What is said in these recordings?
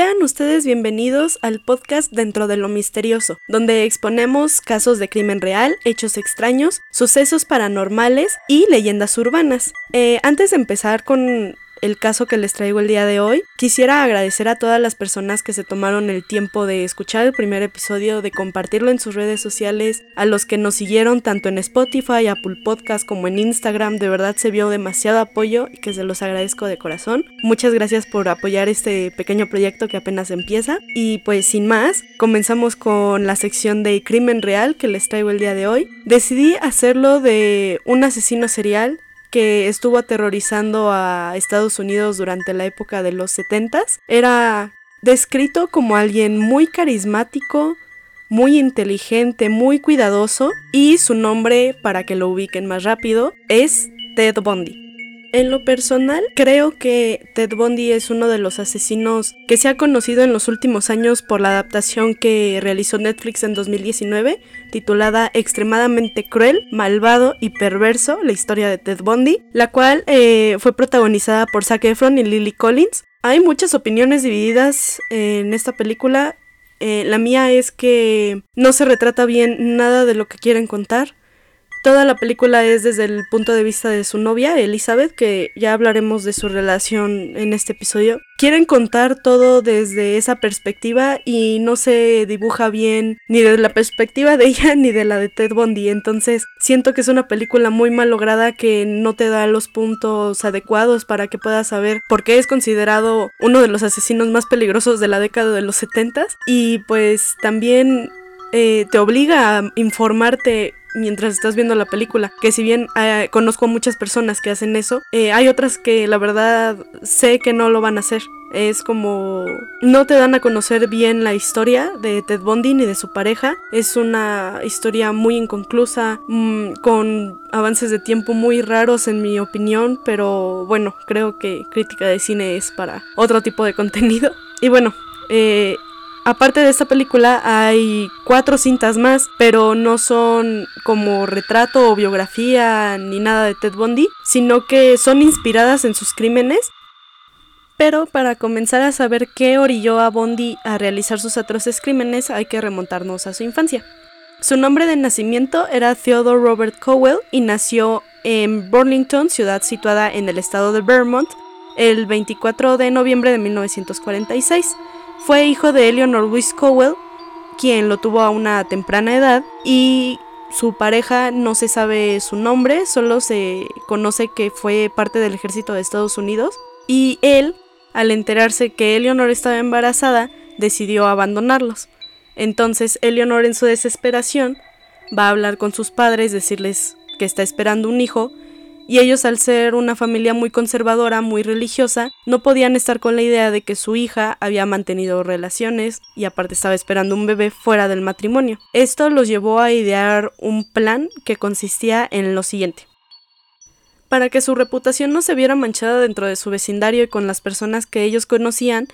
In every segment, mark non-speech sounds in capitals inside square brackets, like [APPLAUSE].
Sean ustedes bienvenidos al podcast Dentro de lo Misterioso, donde exponemos casos de crimen real, hechos extraños, sucesos paranormales y leyendas urbanas. Eh, antes de empezar con el caso que les traigo el día de hoy. Quisiera agradecer a todas las personas que se tomaron el tiempo de escuchar el primer episodio, de compartirlo en sus redes sociales, a los que nos siguieron tanto en Spotify, Apple Podcast como en Instagram. De verdad se vio demasiado apoyo y que se los agradezco de corazón. Muchas gracias por apoyar este pequeño proyecto que apenas empieza. Y pues sin más, comenzamos con la sección de crimen real que les traigo el día de hoy. Decidí hacerlo de un asesino serial que estuvo aterrorizando a Estados Unidos durante la época de los 70 era descrito como alguien muy carismático, muy inteligente, muy cuidadoso y su nombre, para que lo ubiquen más rápido, es Ted Bundy. En lo personal, creo que Ted Bundy es uno de los asesinos que se ha conocido en los últimos años por la adaptación que realizó Netflix en 2019, titulada Extremadamente cruel, malvado y perverso, la historia de Ted Bundy, la cual eh, fue protagonizada por Zac Efron y Lily Collins. Hay muchas opiniones divididas en esta película. Eh, la mía es que no se retrata bien nada de lo que quieren contar. Toda la película es desde el punto de vista de su novia, Elizabeth, que ya hablaremos de su relación en este episodio. Quieren contar todo desde esa perspectiva y no se dibuja bien ni desde la perspectiva de ella [LAUGHS] ni de la de Ted Bundy. Entonces siento que es una película muy mal lograda que no te da los puntos adecuados para que puedas saber por qué es considerado uno de los asesinos más peligrosos de la década de los 70 y pues también eh, te obliga a informarte mientras estás viendo la película. Que si bien eh, conozco a muchas personas que hacen eso, eh, hay otras que la verdad sé que no lo van a hacer. Es como no te dan a conocer bien la historia de Ted Bundy ni de su pareja. Es una historia muy inconclusa, mm, con avances de tiempo muy raros en mi opinión, pero bueno, creo que crítica de cine es para otro tipo de contenido. Y bueno, eh, Aparte de esta película hay cuatro cintas más, pero no son como retrato o biografía ni nada de Ted Bundy, sino que son inspiradas en sus crímenes. Pero para comenzar a saber qué orilló a Bundy a realizar sus atroces crímenes hay que remontarnos a su infancia. Su nombre de nacimiento era Theodore Robert Cowell y nació en Burlington, ciudad situada en el estado de Vermont, el 24 de noviembre de 1946. Fue hijo de Eleanor Louise Cowell, quien lo tuvo a una temprana edad, y su pareja no se sabe su nombre, solo se conoce que fue parte del ejército de Estados Unidos, y él, al enterarse que Eleanor estaba embarazada, decidió abandonarlos. Entonces Eleanor en su desesperación va a hablar con sus padres, decirles que está esperando un hijo, y ellos al ser una familia muy conservadora, muy religiosa, no podían estar con la idea de que su hija había mantenido relaciones y aparte estaba esperando un bebé fuera del matrimonio. Esto los llevó a idear un plan que consistía en lo siguiente. Para que su reputación no se viera manchada dentro de su vecindario y con las personas que ellos conocían,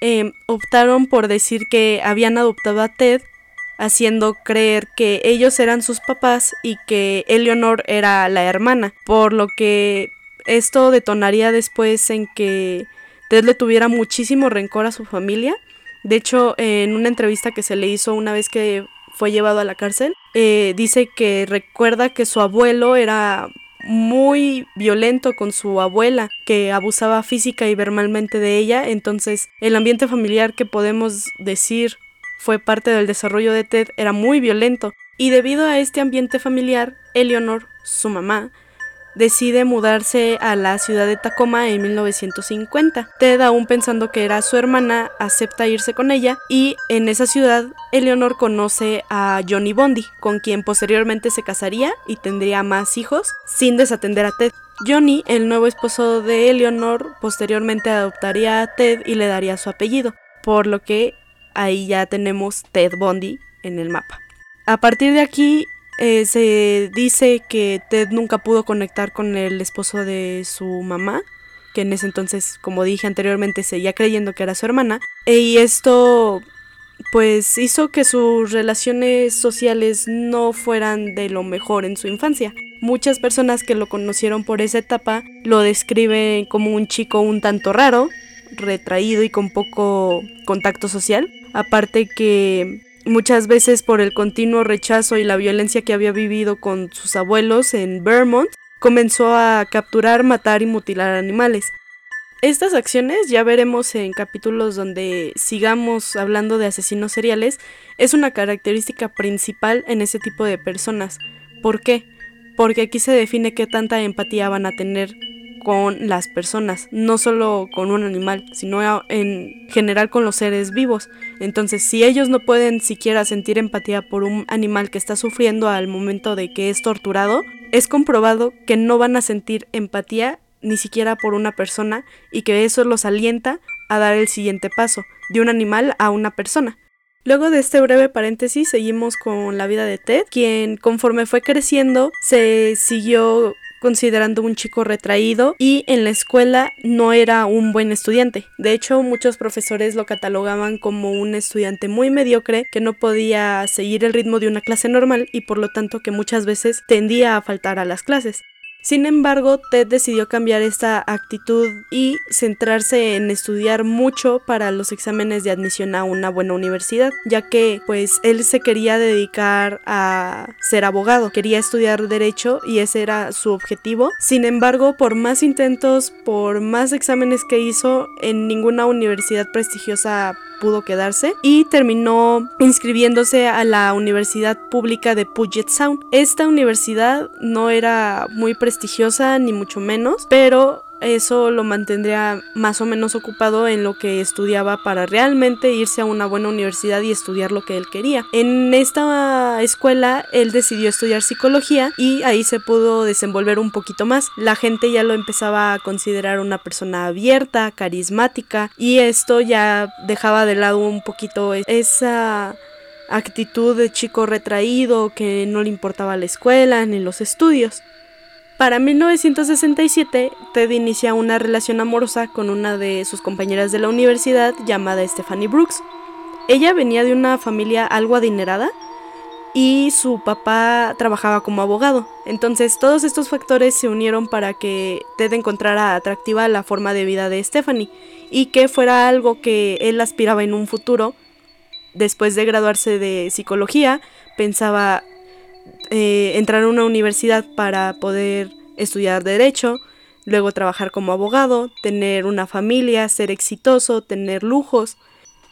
eh, optaron por decir que habían adoptado a Ted haciendo creer que ellos eran sus papás y que Eleonor era la hermana, por lo que esto detonaría después en que Ted le tuviera muchísimo rencor a su familia. De hecho, en una entrevista que se le hizo una vez que fue llevado a la cárcel, eh, dice que recuerda que su abuelo era muy violento con su abuela, que abusaba física y verbalmente de ella, entonces el ambiente familiar que podemos decir fue parte del desarrollo de Ted era muy violento y debido a este ambiente familiar, Eleanor, su mamá, decide mudarse a la ciudad de Tacoma en 1950. Ted, aún pensando que era su hermana, acepta irse con ella y en esa ciudad Eleanor conoce a Johnny Bondi, con quien posteriormente se casaría y tendría más hijos sin desatender a Ted. Johnny, el nuevo esposo de Eleanor, posteriormente adoptaría a Ted y le daría su apellido, por lo que ahí ya tenemos Ted Bundy en el mapa. A partir de aquí eh, se dice que Ted nunca pudo conectar con el esposo de su mamá, que en ese entonces, como dije anteriormente, seguía creyendo que era su hermana, e, y esto pues hizo que sus relaciones sociales no fueran de lo mejor en su infancia. Muchas personas que lo conocieron por esa etapa lo describen como un chico un tanto raro, retraído y con poco contacto social. Aparte que muchas veces por el continuo rechazo y la violencia que había vivido con sus abuelos en Vermont, comenzó a capturar, matar y mutilar animales. Estas acciones, ya veremos en capítulos donde sigamos hablando de asesinos seriales, es una característica principal en ese tipo de personas. ¿Por qué? Porque aquí se define qué tanta empatía van a tener con las personas, no solo con un animal, sino en general con los seres vivos. Entonces, si ellos no pueden siquiera sentir empatía por un animal que está sufriendo al momento de que es torturado, es comprobado que no van a sentir empatía ni siquiera por una persona y que eso los alienta a dar el siguiente paso, de un animal a una persona. Luego de este breve paréntesis seguimos con la vida de Ted, quien conforme fue creciendo se siguió considerando un chico retraído y en la escuela no era un buen estudiante. De hecho, muchos profesores lo catalogaban como un estudiante muy mediocre que no podía seguir el ritmo de una clase normal y por lo tanto que muchas veces tendía a faltar a las clases. Sin embargo, Ted decidió cambiar esta actitud y centrarse en estudiar mucho para los exámenes de admisión a una buena universidad, ya que pues él se quería dedicar a ser abogado, quería estudiar derecho y ese era su objetivo. Sin embargo, por más intentos, por más exámenes que hizo, en ninguna universidad prestigiosa pudo quedarse y terminó inscribiéndose a la Universidad Pública de Puget Sound. Esta universidad no era muy prestigiosa ni mucho menos, pero eso lo mantendría más o menos ocupado en lo que estudiaba para realmente irse a una buena universidad y estudiar lo que él quería. En esta escuela él decidió estudiar psicología y ahí se pudo desenvolver un poquito más. La gente ya lo empezaba a considerar una persona abierta, carismática y esto ya dejaba de lado un poquito esa actitud de chico retraído que no le importaba la escuela ni los estudios. Para 1967, Ted inicia una relación amorosa con una de sus compañeras de la universidad llamada Stephanie Brooks. Ella venía de una familia algo adinerada y su papá trabajaba como abogado. Entonces todos estos factores se unieron para que Ted encontrara atractiva la forma de vida de Stephanie y que fuera algo que él aspiraba en un futuro. Después de graduarse de psicología, pensaba eh, entrar a una universidad para poder estudiar derecho, luego trabajar como abogado, tener una familia, ser exitoso, tener lujos.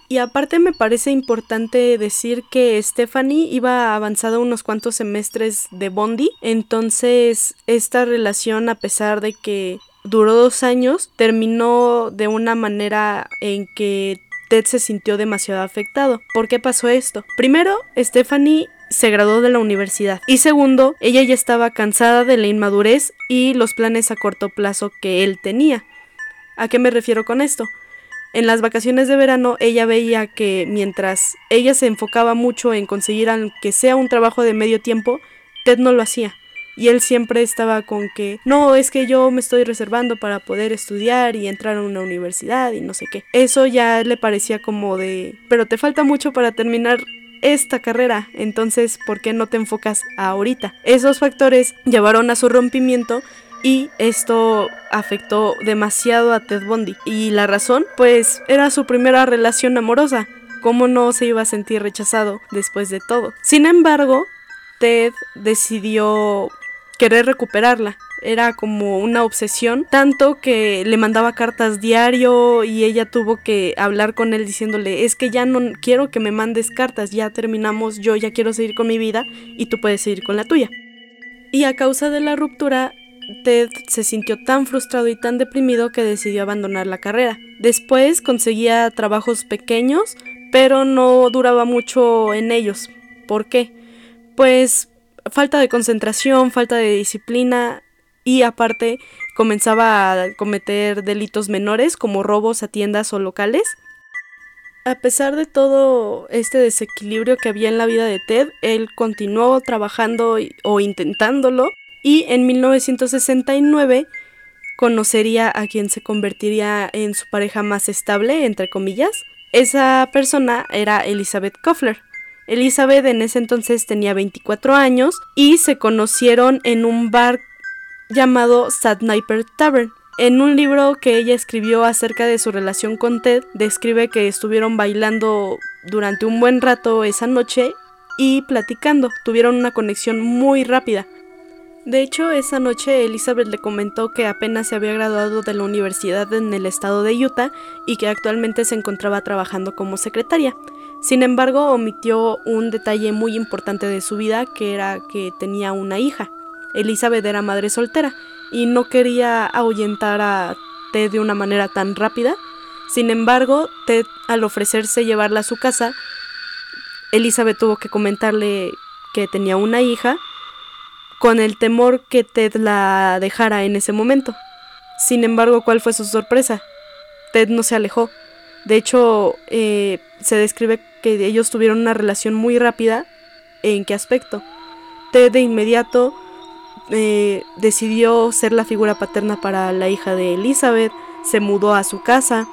Y aparte me parece importante decir que Stephanie iba avanzada unos cuantos semestres de Bondi, entonces esta relación a pesar de que duró dos años, terminó de una manera en que Ted se sintió demasiado afectado. ¿Por qué pasó esto? Primero, Stephanie se graduó de la universidad. Y segundo, ella ya estaba cansada de la inmadurez y los planes a corto plazo que él tenía. ¿A qué me refiero con esto? En las vacaciones de verano ella veía que mientras ella se enfocaba mucho en conseguir aunque sea un trabajo de medio tiempo, Ted no lo hacía. Y él siempre estaba con que, no, es que yo me estoy reservando para poder estudiar y entrar a una universidad y no sé qué. Eso ya le parecía como de, pero te falta mucho para terminar esta carrera, entonces ¿por qué no te enfocas ahorita? Esos factores llevaron a su rompimiento y esto afectó demasiado a Ted Bundy. ¿Y la razón? Pues era su primera relación amorosa. ¿Cómo no se iba a sentir rechazado después de todo? Sin embargo, Ted decidió querer recuperarla era como una obsesión, tanto que le mandaba cartas diario y ella tuvo que hablar con él diciéndole, es que ya no quiero que me mandes cartas, ya terminamos, yo ya quiero seguir con mi vida y tú puedes seguir con la tuya. Y a causa de la ruptura, Ted se sintió tan frustrado y tan deprimido que decidió abandonar la carrera. Después conseguía trabajos pequeños, pero no duraba mucho en ellos. ¿Por qué? Pues falta de concentración, falta de disciplina, y aparte comenzaba a cometer delitos menores como robos a tiendas o locales. A pesar de todo este desequilibrio que había en la vida de Ted, él continuó trabajando o intentándolo y en 1969 conocería a quien se convertiría en su pareja más estable, entre comillas. Esa persona era Elizabeth Koffler. Elizabeth en ese entonces tenía 24 años y se conocieron en un bar llamado Sniper Tavern. En un libro que ella escribió acerca de su relación con Ted, describe que estuvieron bailando durante un buen rato esa noche y platicando. Tuvieron una conexión muy rápida. De hecho, esa noche Elizabeth le comentó que apenas se había graduado de la universidad en el estado de Utah y que actualmente se encontraba trabajando como secretaria. Sin embargo, omitió un detalle muy importante de su vida, que era que tenía una hija. Elizabeth era madre soltera y no quería ahuyentar a Ted de una manera tan rápida. Sin embargo, Ted, al ofrecerse llevarla a su casa, Elizabeth tuvo que comentarle que tenía una hija con el temor que Ted la dejara en ese momento. Sin embargo, ¿cuál fue su sorpresa? Ted no se alejó. De hecho, eh, se describe que ellos tuvieron una relación muy rápida. ¿En qué aspecto? Ted de inmediato eh, decidió ser la figura paterna para la hija de Elizabeth, se mudó a su casa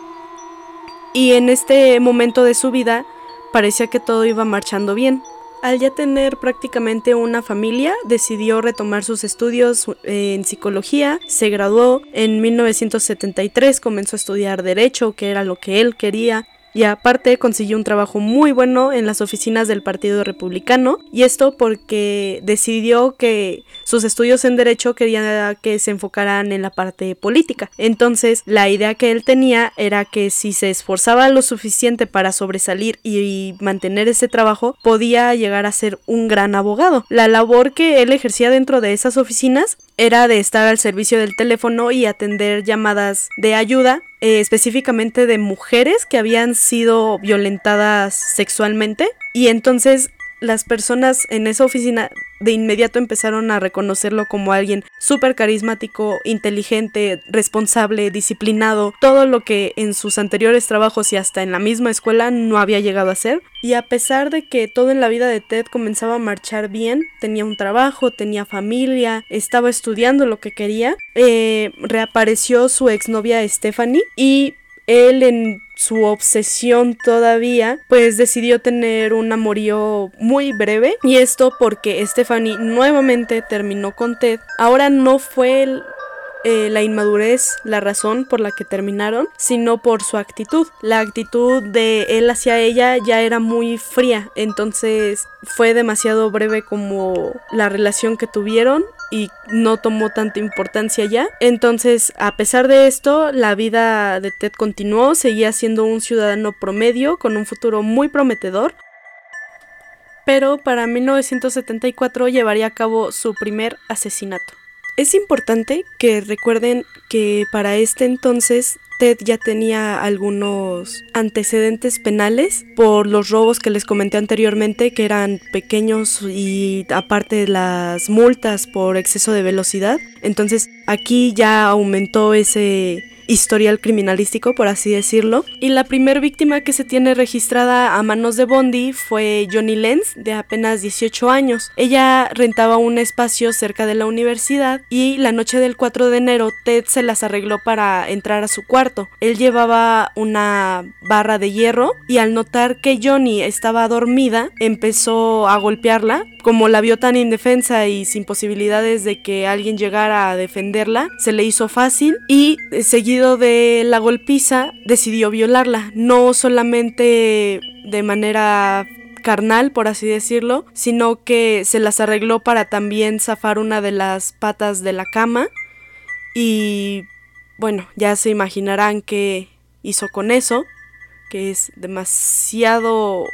y en este momento de su vida parecía que todo iba marchando bien. Al ya tener prácticamente una familia, decidió retomar sus estudios eh, en psicología, se graduó en 1973, comenzó a estudiar derecho, que era lo que él quería, y aparte consiguió un trabajo muy bueno en las oficinas del Partido Republicano y esto porque decidió que sus estudios en derecho quería que se enfocaran en la parte política. Entonces la idea que él tenía era que si se esforzaba lo suficiente para sobresalir y mantener ese trabajo podía llegar a ser un gran abogado. La labor que él ejercía dentro de esas oficinas era de estar al servicio del teléfono y atender llamadas de ayuda eh, específicamente de mujeres que habían sido violentadas sexualmente. Y entonces las personas en esa oficina de inmediato empezaron a reconocerlo como alguien súper carismático, inteligente, responsable, disciplinado, todo lo que en sus anteriores trabajos y hasta en la misma escuela no había llegado a ser. Y a pesar de que todo en la vida de Ted comenzaba a marchar bien, tenía un trabajo, tenía familia, estaba estudiando lo que quería, eh, reapareció su exnovia Stephanie y él en su obsesión todavía, pues decidió tener un amorío muy breve. Y esto porque Stephanie nuevamente terminó con Ted. Ahora no fue eh, la inmadurez la razón por la que terminaron, sino por su actitud. La actitud de él hacia ella ya era muy fría, entonces fue demasiado breve como la relación que tuvieron y no tomó tanta importancia ya. Entonces, a pesar de esto, la vida de Ted continuó, seguía siendo un ciudadano promedio con un futuro muy prometedor. Pero para 1974 llevaría a cabo su primer asesinato. Es importante que recuerden que para este entonces Ted ya tenía algunos antecedentes penales por los robos que les comenté anteriormente, que eran pequeños y aparte las multas por exceso de velocidad. Entonces aquí ya aumentó ese historial criminalístico, por así decirlo. Y la primer víctima que se tiene registrada a manos de Bondi fue Johnny Lenz, de apenas 18 años. Ella rentaba un espacio cerca de la universidad y la noche del 4 de enero Ted se las arregló para entrar a su cuarto. Él llevaba una barra de hierro y al notar que Johnny estaba dormida, empezó a golpearla. Como la vio tan indefensa y sin posibilidades de que alguien llegara a defenderla, se le hizo fácil y seguía de la golpiza, decidió violarla, no solamente de manera carnal, por así decirlo, sino que se las arregló para también zafar una de las patas de la cama y bueno, ya se imaginarán qué hizo con eso, que es demasiado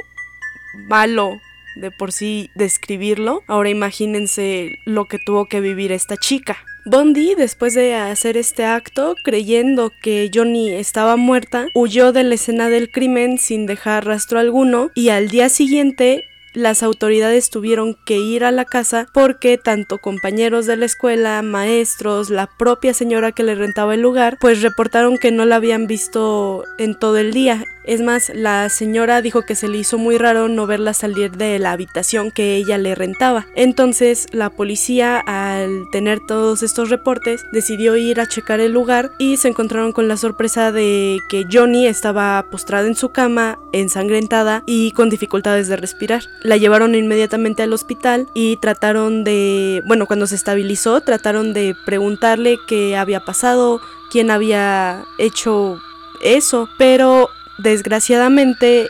malo de por sí describirlo. Ahora imagínense lo que tuvo que vivir esta chica. Bondi, después de hacer este acto, creyendo que Johnny estaba muerta, huyó de la escena del crimen sin dejar rastro alguno y al día siguiente las autoridades tuvieron que ir a la casa porque tanto compañeros de la escuela, maestros, la propia señora que le rentaba el lugar, pues reportaron que no la habían visto en todo el día. Es más, la señora dijo que se le hizo muy raro no verla salir de la habitación que ella le rentaba. Entonces, la policía, al tener todos estos reportes, decidió ir a checar el lugar y se encontraron con la sorpresa de que Johnny estaba postrada en su cama, ensangrentada y con dificultades de respirar. La llevaron inmediatamente al hospital y trataron de, bueno, cuando se estabilizó, trataron de preguntarle qué había pasado, quién había hecho eso, pero desgraciadamente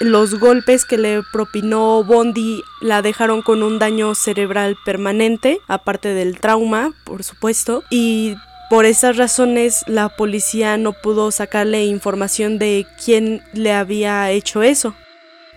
los golpes que le propinó Bondi la dejaron con un daño cerebral permanente, aparte del trauma, por supuesto, y por esas razones la policía no pudo sacarle información de quién le había hecho eso.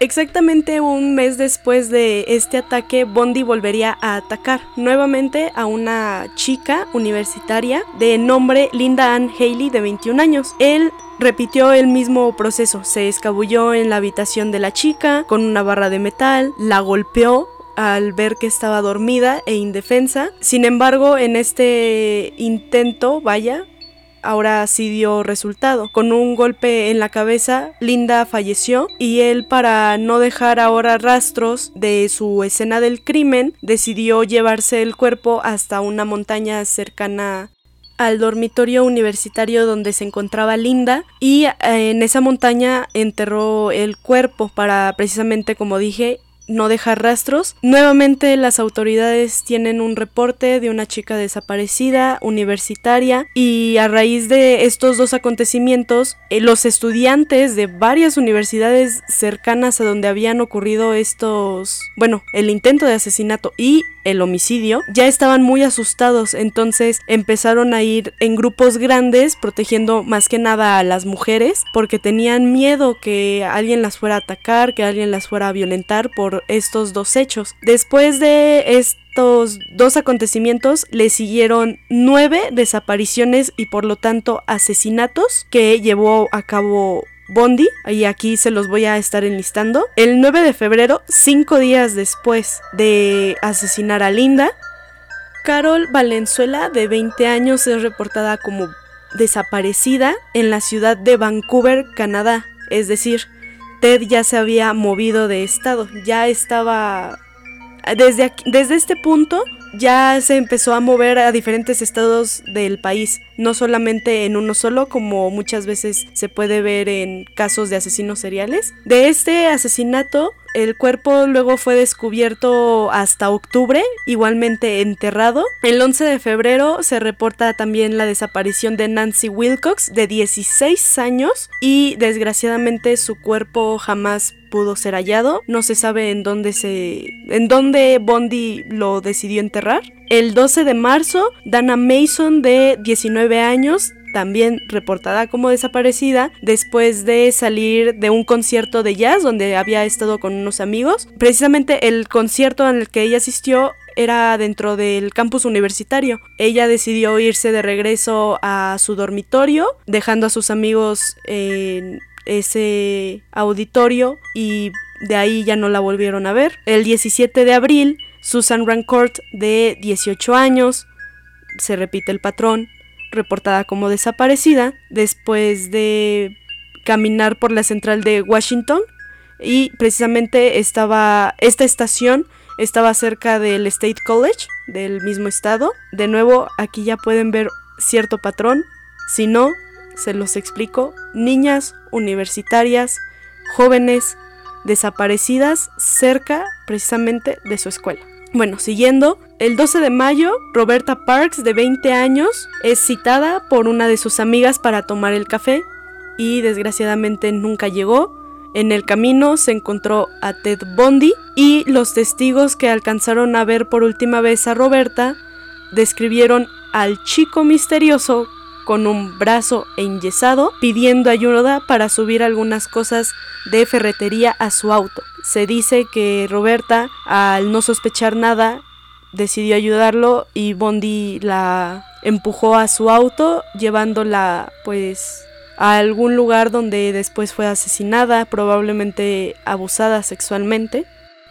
Exactamente un mes después de este ataque, Bondi volvería a atacar nuevamente a una chica universitaria de nombre Linda Ann Haley de 21 años. Él repitió el mismo proceso, se escabulló en la habitación de la chica con una barra de metal, la golpeó al ver que estaba dormida e indefensa. Sin embargo, en este intento, vaya, ahora sí dio resultado. Con un golpe en la cabeza, Linda falleció y él para no dejar ahora rastros de su escena del crimen, decidió llevarse el cuerpo hasta una montaña cercana al dormitorio universitario donde se encontraba Linda y eh, en esa montaña enterró el cuerpo para precisamente como dije no dejar rastros. Nuevamente las autoridades tienen un reporte de una chica desaparecida, universitaria, y a raíz de estos dos acontecimientos, eh, los estudiantes de varias universidades cercanas a donde habían ocurrido estos, bueno, el intento de asesinato y el homicidio, ya estaban muy asustados, entonces empezaron a ir en grupos grandes protegiendo más que nada a las mujeres porque tenían miedo que alguien las fuera a atacar, que alguien las fuera a violentar por estos dos hechos. Después de estos dos acontecimientos le siguieron nueve desapariciones y por lo tanto asesinatos que llevó a cabo Bondi, y aquí se los voy a estar enlistando. El 9 de febrero, cinco días después de asesinar a Linda, Carol Valenzuela, de 20 años, es reportada como desaparecida en la ciudad de Vancouver, Canadá. Es decir, Ted ya se había movido de estado, ya estaba... Desde, desde este punto ya se empezó a mover a diferentes estados del país, no solamente en uno solo como muchas veces se puede ver en casos de asesinos seriales. De este asesinato, el cuerpo luego fue descubierto hasta octubre, igualmente enterrado. El 11 de febrero se reporta también la desaparición de Nancy Wilcox, de 16 años, y desgraciadamente su cuerpo jamás pudo ser hallado. No se sabe en dónde se en dónde Bondi lo decidió enterrar. El 12 de marzo, Dana Mason de 19 años también reportada como desaparecida después de salir de un concierto de jazz donde había estado con unos amigos. Precisamente el concierto en el que ella asistió era dentro del campus universitario. Ella decidió irse de regreso a su dormitorio, dejando a sus amigos en ese auditorio y de ahí ya no la volvieron a ver. El 17 de abril, Susan Rancourt, de 18 años, se repite el patrón, reportada como desaparecida después de caminar por la central de Washington y precisamente estaba esta estación estaba cerca del State College del mismo estado. De nuevo, aquí ya pueden ver cierto patrón. Si no, se los explico, niñas universitarias, jóvenes desaparecidas cerca precisamente de su escuela. Bueno, siguiendo, el 12 de mayo, Roberta Parks, de 20 años, es citada por una de sus amigas para tomar el café y desgraciadamente nunca llegó. En el camino se encontró a Ted Bundy y los testigos que alcanzaron a ver por última vez a Roberta describieron al chico misterioso con un brazo enyesado pidiendo ayuda para subir algunas cosas de ferretería a su auto. Se dice que Roberta, al no sospechar nada, decidió ayudarlo y Bondi la empujó a su auto llevándola pues a algún lugar donde después fue asesinada, probablemente abusada sexualmente.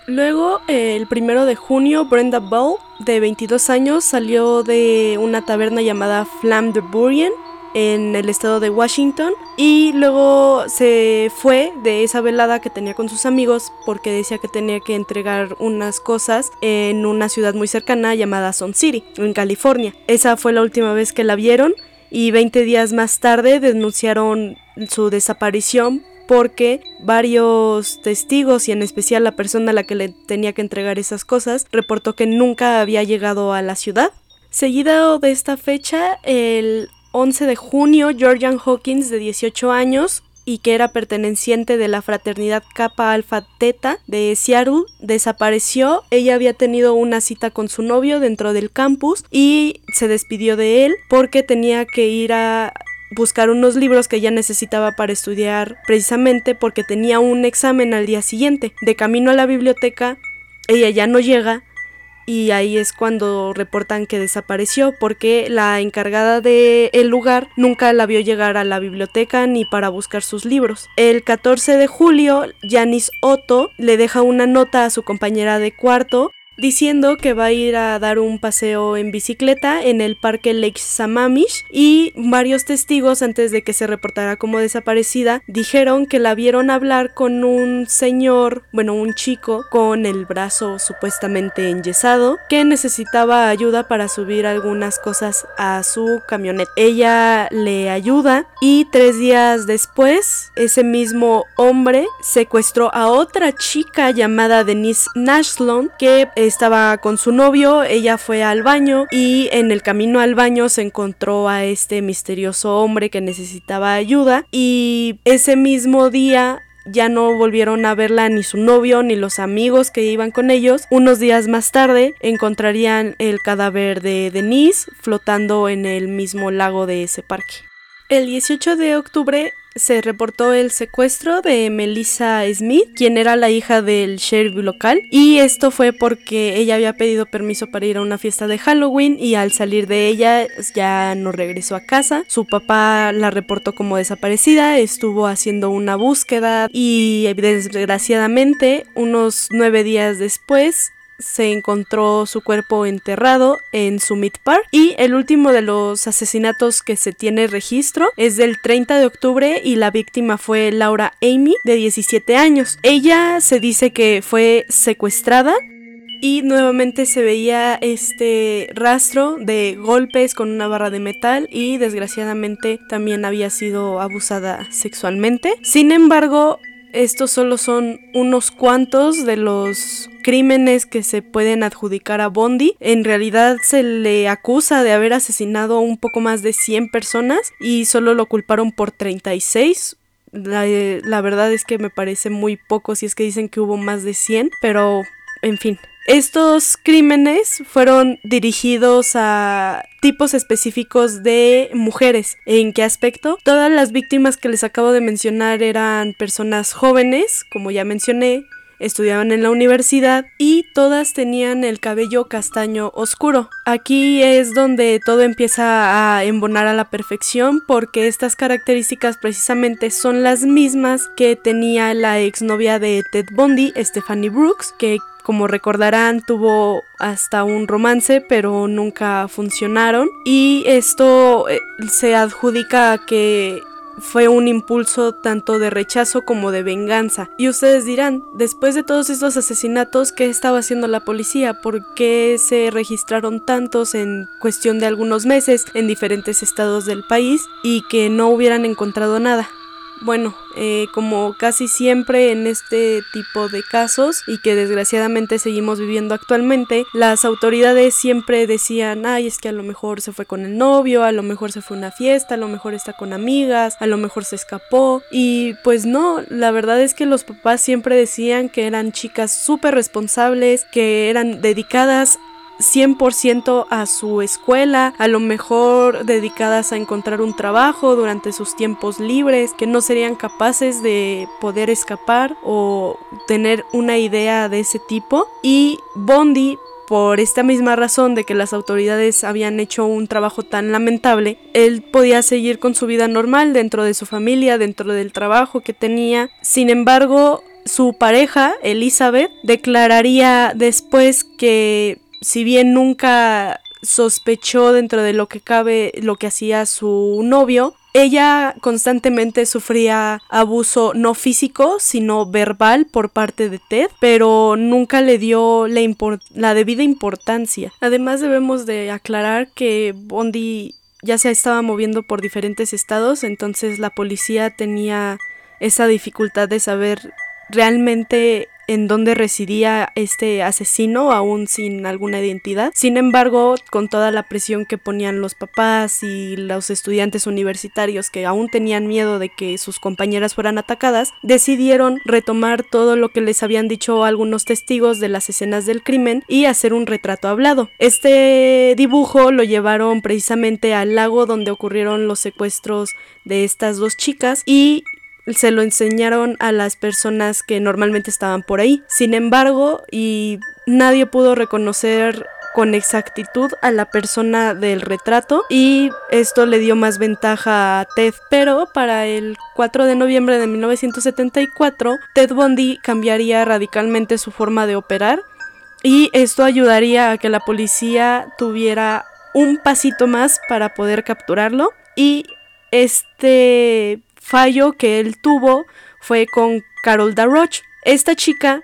Luego, el primero de junio, Brenda Ball, de 22 años, salió de una taberna llamada Flam de Burien en el estado de Washington y luego se fue de esa velada que tenía con sus amigos porque decía que tenía que entregar unas cosas en una ciudad muy cercana llamada Sun City, en California. Esa fue la última vez que la vieron y 20 días más tarde denunciaron su desaparición porque varios testigos y en especial la persona a la que le tenía que entregar esas cosas reportó que nunca había llegado a la ciudad. Seguido de esta fecha, el 11 de junio, Georgian Hawkins, de 18 años, y que era perteneciente de la fraternidad Kappa Alpha Theta de Seattle, desapareció. Ella había tenido una cita con su novio dentro del campus y se despidió de él porque tenía que ir a buscar unos libros que ella necesitaba para estudiar precisamente porque tenía un examen al día siguiente. De camino a la biblioteca, ella ya no llega y ahí es cuando reportan que desapareció porque la encargada del el lugar nunca la vio llegar a la biblioteca ni para buscar sus libros. El 14 de julio, Janice Otto le deja una nota a su compañera de cuarto diciendo que va a ir a dar un paseo en bicicleta en el parque Lake Sammamish y varios testigos antes de que se reportara como desaparecida dijeron que la vieron hablar con un señor, bueno, un chico con el brazo supuestamente enyesado que necesitaba ayuda para subir algunas cosas a su camioneta. Ella le ayuda y tres días después ese mismo hombre secuestró a otra chica llamada Denise Nashlon que estaba con su novio, ella fue al baño y en el camino al baño se encontró a este misterioso hombre que necesitaba ayuda y ese mismo día ya no volvieron a verla ni su novio ni los amigos que iban con ellos. Unos días más tarde encontrarían el cadáver de Denise flotando en el mismo lago de ese parque. El 18 de octubre se reportó el secuestro de Melissa Smith, quien era la hija del sheriff local, y esto fue porque ella había pedido permiso para ir a una fiesta de Halloween y al salir de ella ya no regresó a casa. Su papá la reportó como desaparecida, estuvo haciendo una búsqueda y desgraciadamente unos nueve días después se encontró su cuerpo enterrado en Summit Park y el último de los asesinatos que se tiene registro es del 30 de octubre y la víctima fue Laura Amy de 17 años. Ella se dice que fue secuestrada y nuevamente se veía este rastro de golpes con una barra de metal y desgraciadamente también había sido abusada sexualmente. Sin embargo, estos solo son unos cuantos de los crímenes que se pueden adjudicar a Bondi. En realidad se le acusa de haber asesinado a un poco más de 100 personas y solo lo culparon por 36. La, la verdad es que me parece muy poco si es que dicen que hubo más de 100, pero en fin, estos crímenes fueron dirigidos a tipos específicos de mujeres. ¿En qué aspecto? Todas las víctimas que les acabo de mencionar eran personas jóvenes, como ya mencioné, estudiaban en la universidad y todas tenían el cabello castaño oscuro. Aquí es donde todo empieza a embonar a la perfección porque estas características precisamente son las mismas que tenía la exnovia de Ted Bundy, Stephanie Brooks, que como recordarán, tuvo hasta un romance, pero nunca funcionaron. Y esto eh, se adjudica a que fue un impulso tanto de rechazo como de venganza. Y ustedes dirán, después de todos estos asesinatos, ¿qué estaba haciendo la policía? ¿Por qué se registraron tantos en cuestión de algunos meses en diferentes estados del país y que no hubieran encontrado nada? Bueno, eh, como casi siempre en este tipo de casos y que desgraciadamente seguimos viviendo actualmente, las autoridades siempre decían, ay, es que a lo mejor se fue con el novio, a lo mejor se fue a una fiesta, a lo mejor está con amigas, a lo mejor se escapó y pues no, la verdad es que los papás siempre decían que eran chicas súper responsables, que eran dedicadas 100% a su escuela, a lo mejor dedicadas a encontrar un trabajo durante sus tiempos libres, que no serían capaces de poder escapar o tener una idea de ese tipo. Y Bondi por esta misma razón de que las autoridades habían hecho un trabajo tan lamentable, él podía seguir con su vida normal dentro de su familia, dentro del trabajo que tenía. Sin embargo, su pareja, Elizabeth, declararía después que si bien nunca sospechó dentro de lo que cabe lo que hacía su novio, ella constantemente sufría abuso no físico, sino verbal por parte de Ted, pero nunca le dio la, debida importancia. Además debemos de aclarar que Bondi ya se estaba moviendo por diferentes estados, entonces la policía tenía esa dificultad de saber realmente en dónde residía este asesino, aún sin alguna identidad. Sin embargo, con toda la presión que ponían los papás y los estudiantes universitarios que aún tenían miedo de que sus compañeras fueran atacadas, decidieron retomar todo lo que les habían dicho algunos testigos de las escenas del crimen y hacer un retrato hablado. Este dibujo lo llevaron precisamente al lago donde ocurrieron los secuestros de estas dos chicas y se lo enseñaron a las personas que normalmente estaban por ahí. Sin embargo, y nadie pudo reconocer con exactitud a la persona del retrato y esto le dio más ventaja a Ted. Pero para el 4 de noviembre de 1974, Ted Bundy cambiaría radicalmente su forma de operar y esto ayudaría a que la policía tuviera un pasito más para poder capturarlo y este fallo que él tuvo fue con Carol Darroch. Esta chica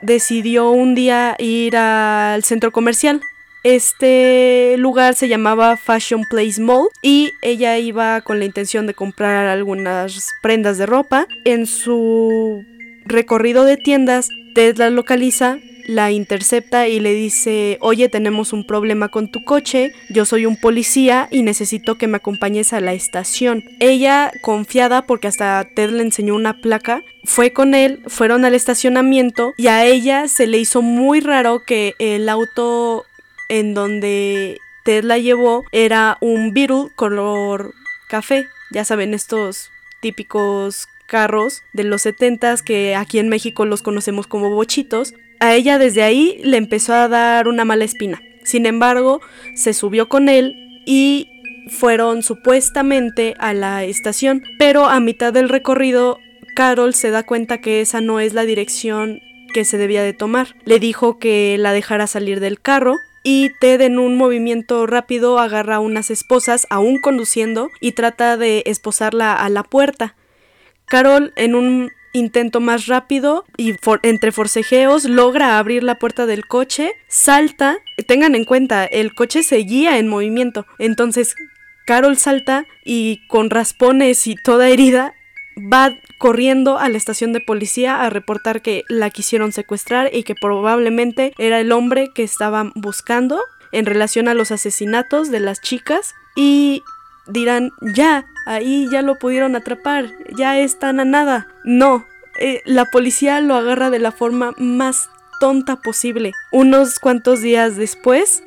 decidió un día ir al centro comercial. Este lugar se llamaba Fashion Place Mall y ella iba con la intención de comprar algunas prendas de ropa. En su recorrido de tiendas, Ted la localiza la intercepta y le dice, oye, tenemos un problema con tu coche, yo soy un policía y necesito que me acompañes a la estación. Ella, confiada porque hasta Ted le enseñó una placa, fue con él, fueron al estacionamiento y a ella se le hizo muy raro que el auto en donde Ted la llevó era un Beetle color café. Ya saben, estos típicos carros de los 70 que aquí en México los conocemos como bochitos, a ella desde ahí le empezó a dar una mala espina. Sin embargo, se subió con él y fueron supuestamente a la estación, pero a mitad del recorrido Carol se da cuenta que esa no es la dirección que se debía de tomar. Le dijo que la dejara salir del carro y Ted en un movimiento rápido agarra a unas esposas aún conduciendo y trata de esposarla a la puerta. Carol en un intento más rápido y entre forcejeos logra abrir la puerta del coche, salta, tengan en cuenta, el coche seguía en movimiento, entonces Carol salta y con raspones y toda herida va corriendo a la estación de policía a reportar que la quisieron secuestrar y que probablemente era el hombre que estaban buscando en relación a los asesinatos de las chicas. Y dirán, ya, ahí ya lo pudieron atrapar, ya están a nada. No, eh, la policía lo agarra de la forma más tonta posible. Unos cuantos días después,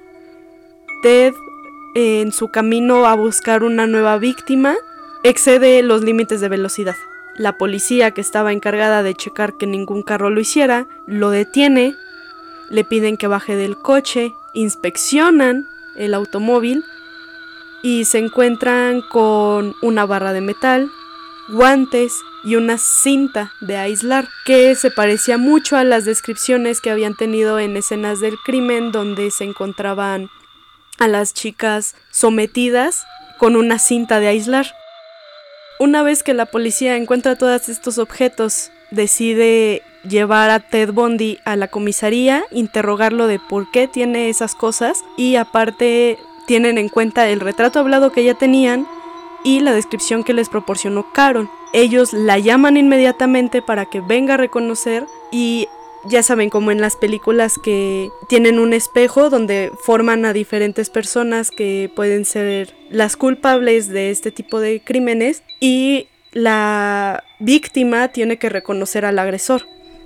Ted, en su camino a buscar una nueva víctima, excede los límites de velocidad. La policía que estaba encargada de checar que ningún carro lo hiciera, lo detiene, le piden que baje del coche, inspeccionan el automóvil y se encuentran con una barra de metal, guantes y una cinta de aislar que se parecía mucho a las descripciones que habían tenido en escenas del crimen donde se encontraban a las chicas sometidas con una cinta de aislar. Una vez que la policía encuentra todos estos objetos, decide llevar a Ted Bundy a la comisaría, interrogarlo de por qué tiene esas cosas y aparte tienen en cuenta el retrato hablado que ya tenían y la descripción que les proporcionó Carol. Ellos la llaman inmediatamente para que venga a reconocer y ya saben, como en las películas que tienen un espejo donde forman a diferentes personas que pueden ser las culpables de este tipo de crímenes y la víctima tiene que reconocer al agresor.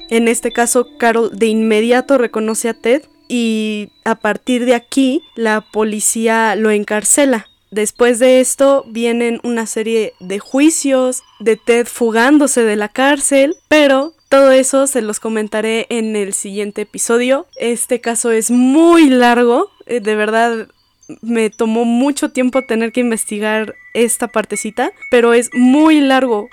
En este caso, Carol de inmediato reconoce a Ted y a partir de aquí la policía lo encarcela. Después de esto vienen una serie de juicios de Ted fugándose de la cárcel, pero todo eso se los comentaré en el siguiente episodio. Este caso es muy largo, eh, de verdad me tomó mucho tiempo tener que investigar esta partecita, pero es muy largo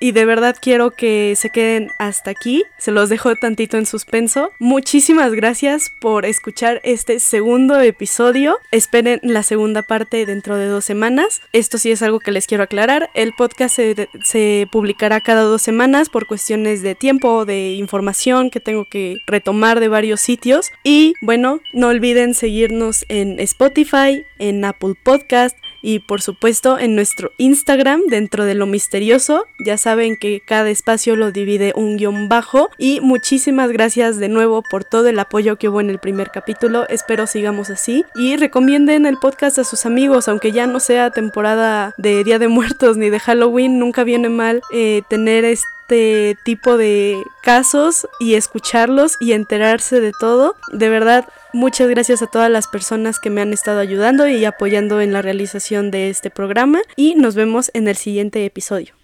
y de verdad quiero que se queden hasta aquí. Se los dejo tantito en suspenso. Muchísimas gracias por escuchar este segundo episodio. Esperen la segunda parte dentro de dos semanas. Esto sí es algo que les quiero aclarar. El podcast se, publicará cada dos semanas por cuestiones de tiempo de información que tengo que retomar de varios sitios. Y bueno, no olviden seguirnos en Spotify, en Apple Podcast, y por supuesto en nuestro Instagram dentro de lo misterioso. Ya saben que cada espacio lo divide un guion bajo y muchísimas gracias de nuevo por todo el apoyo que hubo en el primer capítulo. Espero sigamos así y recomienden el podcast a sus amigos, aunque ya no sea temporada de Día de Muertos ni de Halloween, nunca viene mal eh, tener este tipo de casos y escucharlos y enterarse de todo. De verdad, Muchas gracias a todas las personas que me han estado ayudando y apoyando en la realización de este programa y nos vemos en el siguiente episodio.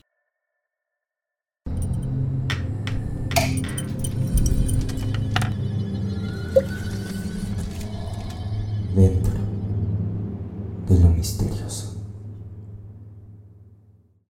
Dentro de lo misterioso.